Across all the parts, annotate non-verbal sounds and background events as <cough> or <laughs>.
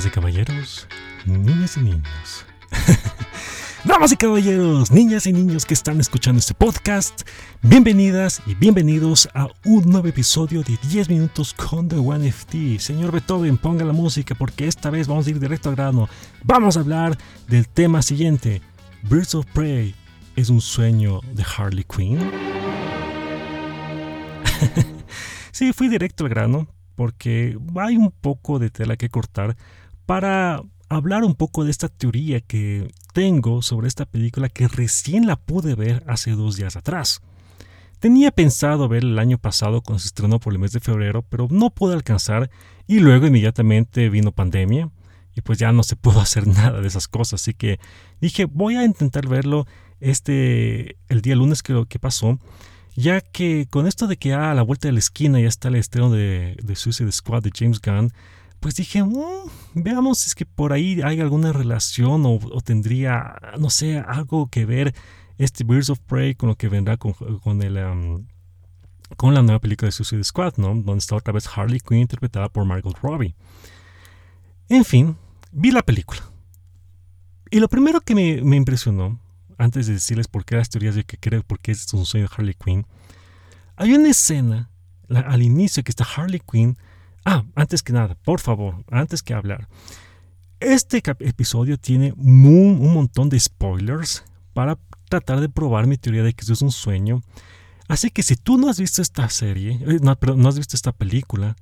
Damas y caballeros, niñas y niños. <laughs> Damas y caballeros, niñas y niños que están escuchando este podcast, bienvenidas y bienvenidos a un nuevo episodio de 10 minutos con The One FT. Señor Beethoven, ponga la música porque esta vez vamos a ir directo al grano. Vamos a hablar del tema siguiente. Birds of Prey es un sueño de Harley Quinn. <laughs> sí, fui directo al grano porque hay un poco de tela que cortar para hablar un poco de esta teoría que tengo sobre esta película que recién la pude ver hace dos días atrás. Tenía pensado ver el año pasado cuando se estrenó por el mes de febrero, pero no pude alcanzar y luego inmediatamente vino pandemia y pues ya no se pudo <laughs> hacer nada de esas cosas, así que dije voy a intentar verlo este el día lunes que, que pasó ya que con esto de que a la vuelta de la esquina ya está el estreno de, de Suicide Squad de James Gunn, pues dije, mm, veamos si es que por ahí hay alguna relación o, tendría, no sé, algo que ver este Birds of Prey con lo que vendrá con, con el... con la nueva película de Suicide Squad, ¿no? Donde está otra vez Harley Quinn interpretada por Margot Robbie. En fin, vi la película. Y lo primero que me, me impresionó antes de decirles por qué las teorías de que creo por qué es un sueño de Harley Quinn, hay una escena al inicio que está Harley Quinn. Ah, antes que nada, por favor, antes que hablar. Este episodio tiene un, montón de spoilers para tratar de probar mi teoría de que eso es un sueño. Así que si tú no has visto esta serie, eh, no, has visto esta película,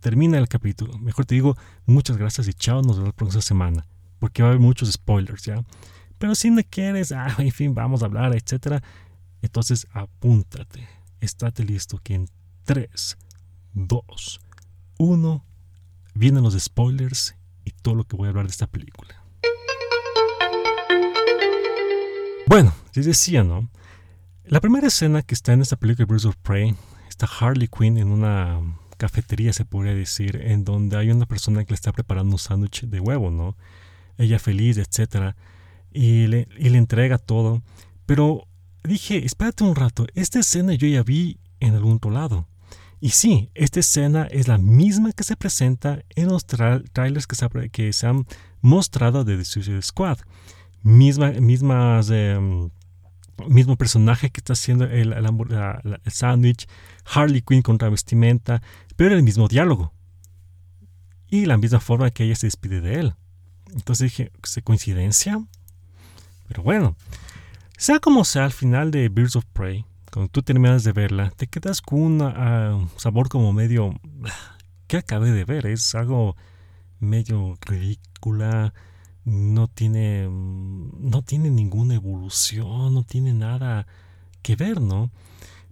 termina el capítulo. Mejor te digo, muchas gracias y chao, nos vemos la próxima semana. Porque va a haber muchos spoilers, ¿ya? Pero si no quieres, <laughs> ah, en fin, vamos a hablar, etc. Entonces apúntate, estate listo que en 3, 2, 1 vienen los spoilers y todo lo que voy a hablar de esta película. Bueno, les decía, ¿no? La primera escena que está en esta película Birds of Prey está Harley Quinn en una cafetería, se podría decir, en donde hay una persona que le está preparando un sándwich de huevo, ¿no? Ella feliz, etcétera y le, entrega todo. Pero dije, espérate un rato, esta escena yo ya vi en algún otro lado. Y sí, esta escena es la misma que se presenta en los trailers que se, se han mostrado de The Suicide Squad. Misma, mismas, em, mismo personaje que está haciendo el, el, sándwich, Harley Quinn contra vestimenta, pero el mismo diálogo. Y la misma forma que ella se despide de él. Entonces dije, ¿es coincidencia? Pero bueno, sea como sea, al final de Birds of Prey, cuando tú terminas de verla, te quedas con un ah, sabor como medio... ¿Qué acabé de ver? Es algo medio ridícula, no tiene, no tiene ninguna evolución, no tiene nada que ver, ¿no?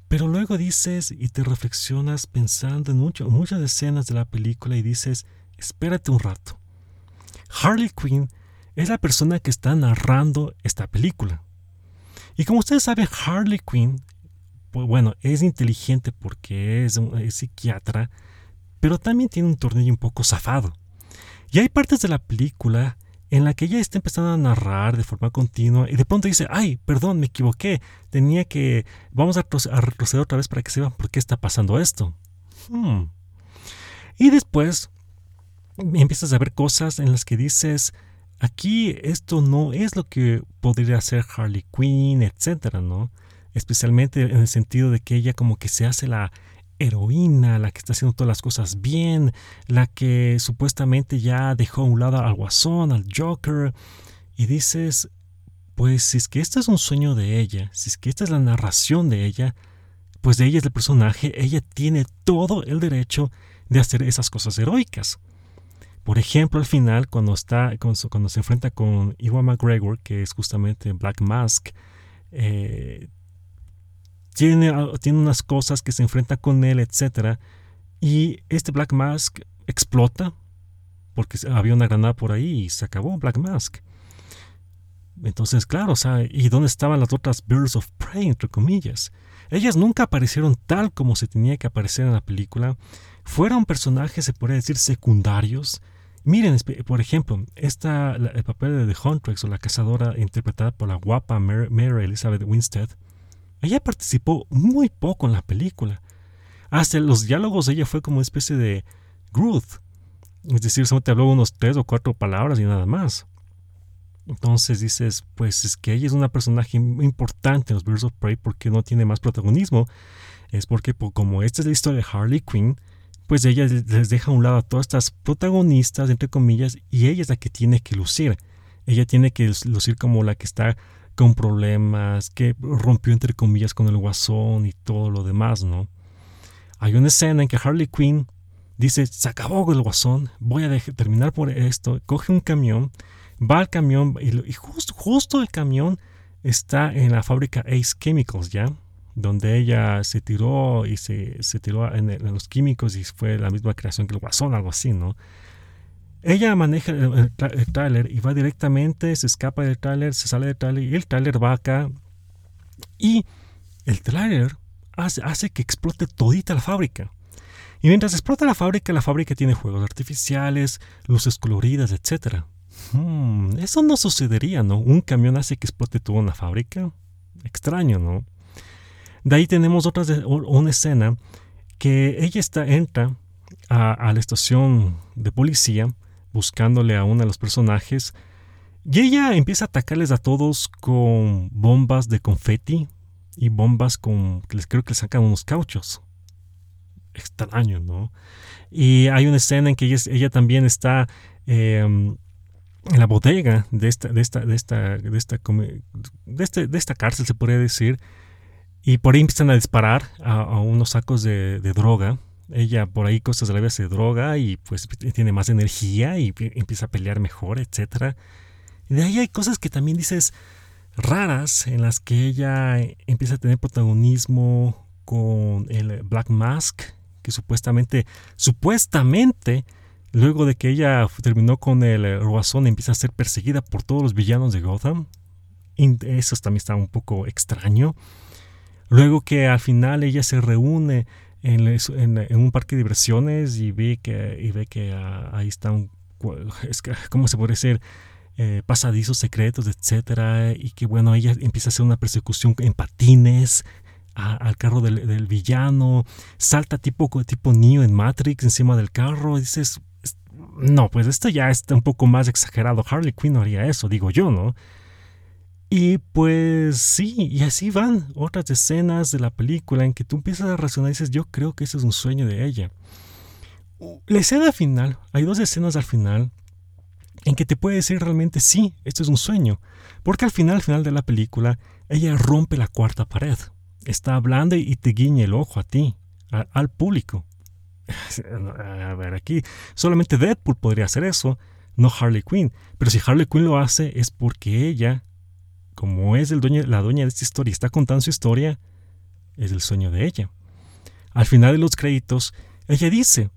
Pero luego dices y te reflexionas pensando en mucho, muchas escenas de la película y dices, espérate un rato. Harley Quinn es la persona que está narrando esta película. Y como ustedes saben, Harley Quinn, bueno, es inteligente porque es, psiquiatra, pero también tiene un tornillo un poco zafado. Y hay partes de la película en la que ella está empezando a narrar de forma continua y de pronto dice, ay, perdón, me equivoqué, tenía que, vamos a, retroceder otra vez para que sepan por qué está pasando esto. Hmm. Y después empiezas a ver cosas en las que dices, Aquí esto no es lo que podría hacer Harley Quinn, etcétera, ¿no? Especialmente en el sentido de que ella como que se hace la heroína, la que está haciendo todas las cosas bien, la que supuestamente ya dejó a un lado al guasón, al Joker, y dices, pues si es que este es un sueño de ella, si es que esta es la narración de ella, pues de ella es el personaje, ella tiene todo el derecho de hacer esas cosas heroicas. Por ejemplo, al final, cuando, está, cuando, se enfrenta con Iwan McGregor, que es justamente Black Mask, eh, tiene, tiene unas cosas que se enfrenta con él, etc. Y este Black Mask explota, porque había una granada por ahí y se acabó Black Mask. Entonces, claro, o sea, ¿y dónde estaban las otras Birds of Prey, entre comillas? Ellas nunca aparecieron tal como se tenía que aparecer en la película. Fueron personajes, se podría decir, secundarios Miren, por ejemplo, esta, el papel de The Huntress o la cazadora interpretada por la guapa Mary, Elizabeth Winstead, ella participó muy poco en la película. Hasta los diálogos ella fue como una especie de Groot. Es decir, solo te habló unos tres o cuatro palabras y nada más. Entonces dices, pues es que ella es una personaje importante en los Birds of Prey porque no tiene más protagonismo. Es porque como esta es la historia de Harley Quinn, pues ella les deja a un lado a todas estas protagonistas, entre comillas, y ella es la que tiene que lucir. Ella tiene que lucir como la que está con problemas, que rompió entre comillas con el guasón y todo lo demás, ¿no? Hay una escena en que Harley Quinn dice, se acabó el guasón, voy a terminar por esto, coge un camión, va al camión y, justo, justo el camión está en la fábrica Ace Chemicals, ¿ya? donde ella se tiró y se, se tiró en, los químicos y fue la misma creación que el Guasón, algo así, ¿no? Ella maneja el, tráiler y va directamente, se escapa del tráiler, se sale del tráiler y el tráiler va acá. Y el tráiler hace, hace que explote todita la fábrica. Y mientras explota la fábrica, la fábrica tiene juegos artificiales, luces coloridas, etc. Hmm, eso no sucedería, ¿no? Un camión hace que explote toda una fábrica. Extraño, ¿no? De ahí tenemos otra escena que ella está, entra a, la estación de policía buscándole a uno de los personajes y ella empieza a atacarles a todos con bombas de confeti y bombas con les creo que le sacan unos cauchos. Extraño, ¿no? Y hay una escena en que ella, también está em, en la bodega de esta, de esta, de esta, de esta, este, de esta cárcel, se podría decir, y por ahí empiezan a disparar a, unos sacos de, droga. Ella por ahí cosas de la se droga y pues tiene más energía y empieza a pelear mejor, etc. Y de ahí hay cosas que también dices raras en las que ella empieza a tener protagonismo con el Black Mask, que supuestamente, supuestamente, luego de que ella terminó con el Guasón, empieza a ser perseguida por todos los villanos de Gotham. Y eso también está un poco extraño. Luego que al final ella se reúne en, un parque de diversiones y ve que, y ve que ah, ahí está <laughs> ¿cómo se puede decir? Eh, pasadizos secretos, etcétera, y que bueno, ella empieza a hacer una persecución en patines al carro del, villano, salta tipo, tipo Neo en Matrix encima del carro, y dices, no, pues esto ya está un poco más exagerado, Harley Quinn no haría eso, digo yo, ¿no? Y pues sí, y así van otras escenas de la película en que tú empiezas a razonar y dices, yo creo que ese es un sueño de ella. La escena final, hay dos escenas al final en que te puede decir realmente sí, esto es un sueño. Porque al final, al final de la película, ella rompe la cuarta pared. Está hablando y te guiña el ojo a ti, al público. <laughs> A ver, aquí solamente Deadpool podría hacer eso, no Harley Quinn. Pero si Harley Quinn lo hace es porque ella como es el la dueña de esta historia está contando su historia, es el sueño de ella. Al final de los créditos, ella dice,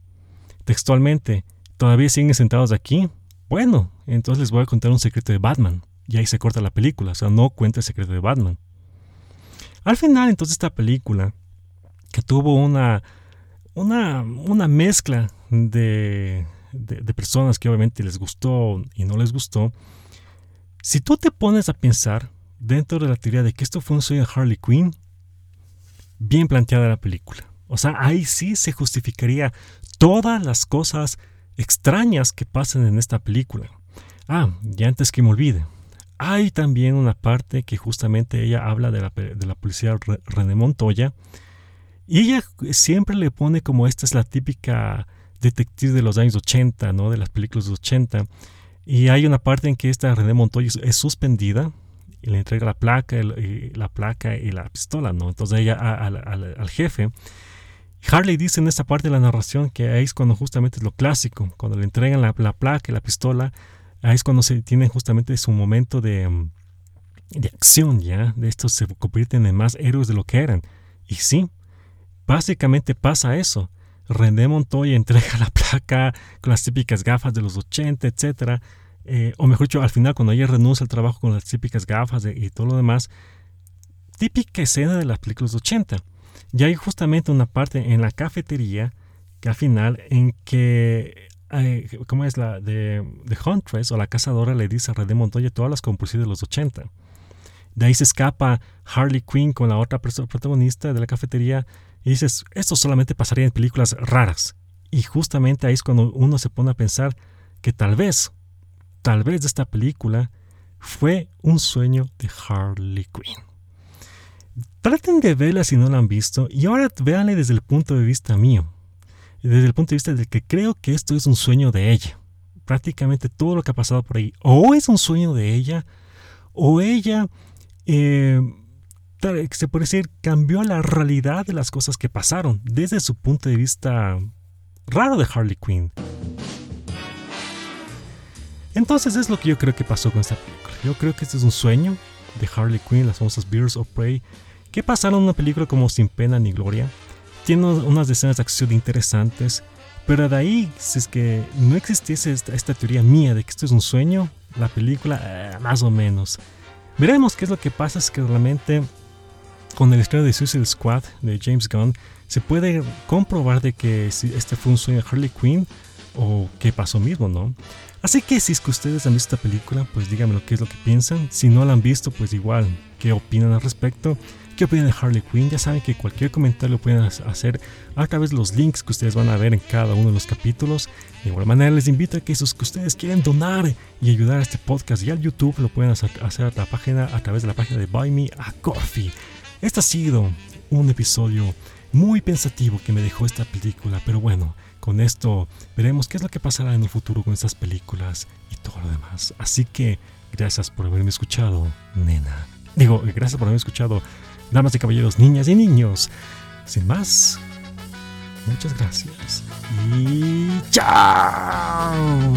textualmente, ¿todavía siguen sentados aquí? Bueno, entonces les voy a contar un secreto de Batman. Y ahí se corta la película, o sea, no cuenta el secreto de Batman. Al final, entonces, esta película, que tuvo una, una, una mezcla de, de personas que obviamente les gustó y no les gustó, si tú te pones a pensar dentro de la teoría de que esto fue un sueño de Harley Quinn, bien planteada la película. O sea, ahí sí se justificaría todas las cosas extrañas que pasan en esta película. Ah, y antes que me olvide, hay también una parte que justamente ella habla de la, de la policía René Montoya y ella siempre le pone como esta es la típica detective de los años 80, ¿no? De las películas de 80 y hay una parte en que esta René Montoya es, suspendida y le entrega la placa, y la placa y la pistola, ¿no? Entonces ella al, jefe. Harley dice en esta parte de la narración que ahí es cuando justamente es lo clásico, cuando le entregan la, placa y la pistola, ahí es cuando se tiene justamente su momento de, de acción, ¿ya? De estos se convierten en más héroes de lo que eran. Y sí, básicamente pasa eso. René Montoya entrega la placa con las típicas gafas de los 80, etc. Eh, o mejor dicho, al final, cuando ella renuncia al trabajo con las típicas gafas y todo lo demás, típica escena de las películas de 80. Y hay justamente una parte en la cafetería que al final en que, eh, ¿cómo es la de, de Huntress o la cazadora le dice a René Montoya todas las composiciones de los 80? De ahí se escapa Harley Quinn con la otra protagonista de la cafetería y dices, esto solamente pasaría en películas raras. Y justamente ahí es cuando uno se pone a pensar que tal vez, tal vez esta película fue un sueño de Harley Quinn. Traten de verla si no la han visto y ahora véanla desde el punto de vista mío, desde el punto de vista de que creo que esto es un sueño de ella. Prácticamente todo lo que ha pasado por ahí, o es un sueño de ella, o ella, eh, se puede decir, cambió la realidad de las cosas que pasaron desde su punto de vista raro de Harley Quinn. Entonces es lo que yo creo que pasó con esta película. Yo creo que este es un sueño de Harley Quinn, las famosas Bears of Prey, que pasaron una película como Sin Pena ni Gloria. Tiene unas escenas de acción interesantes, pero de ahí, si es que no existiese esta, teoría mía de que esto es un sueño, la película, eh, más o menos. Veremos qué es lo que pasa, es que realmente con el estreno de Suicide Squad de James Gunn se puede comprobar de que este fue un sueño de Harley Quinn o qué pasó mismo, ¿no? Así que si es que ustedes han visto esta película, pues díganme qué es lo que piensan. Si no la han visto, pues igual, ¿qué opinan al respecto? ¿Qué opinan de Harley Quinn? Ya saben que cualquier comentario lo pueden hacer a través de los links que ustedes van a ver en cada uno de los capítulos. De igual manera les invito a que esos que ustedes quieren donar y ayudar a este podcast y al YouTube lo pueden hacer a, la página, a través de la página de Buy Me a Coffee. Este ha sido un episodio muy pensativo que me dejó esta película, pero bueno, con esto veremos qué es lo que pasará en el futuro con estas películas y todo lo demás. Así que gracias por haberme escuchado, nena. Digo, gracias por haberme escuchado, damas y caballeros, niñas y niños. Sin más, muchas gracias y chao.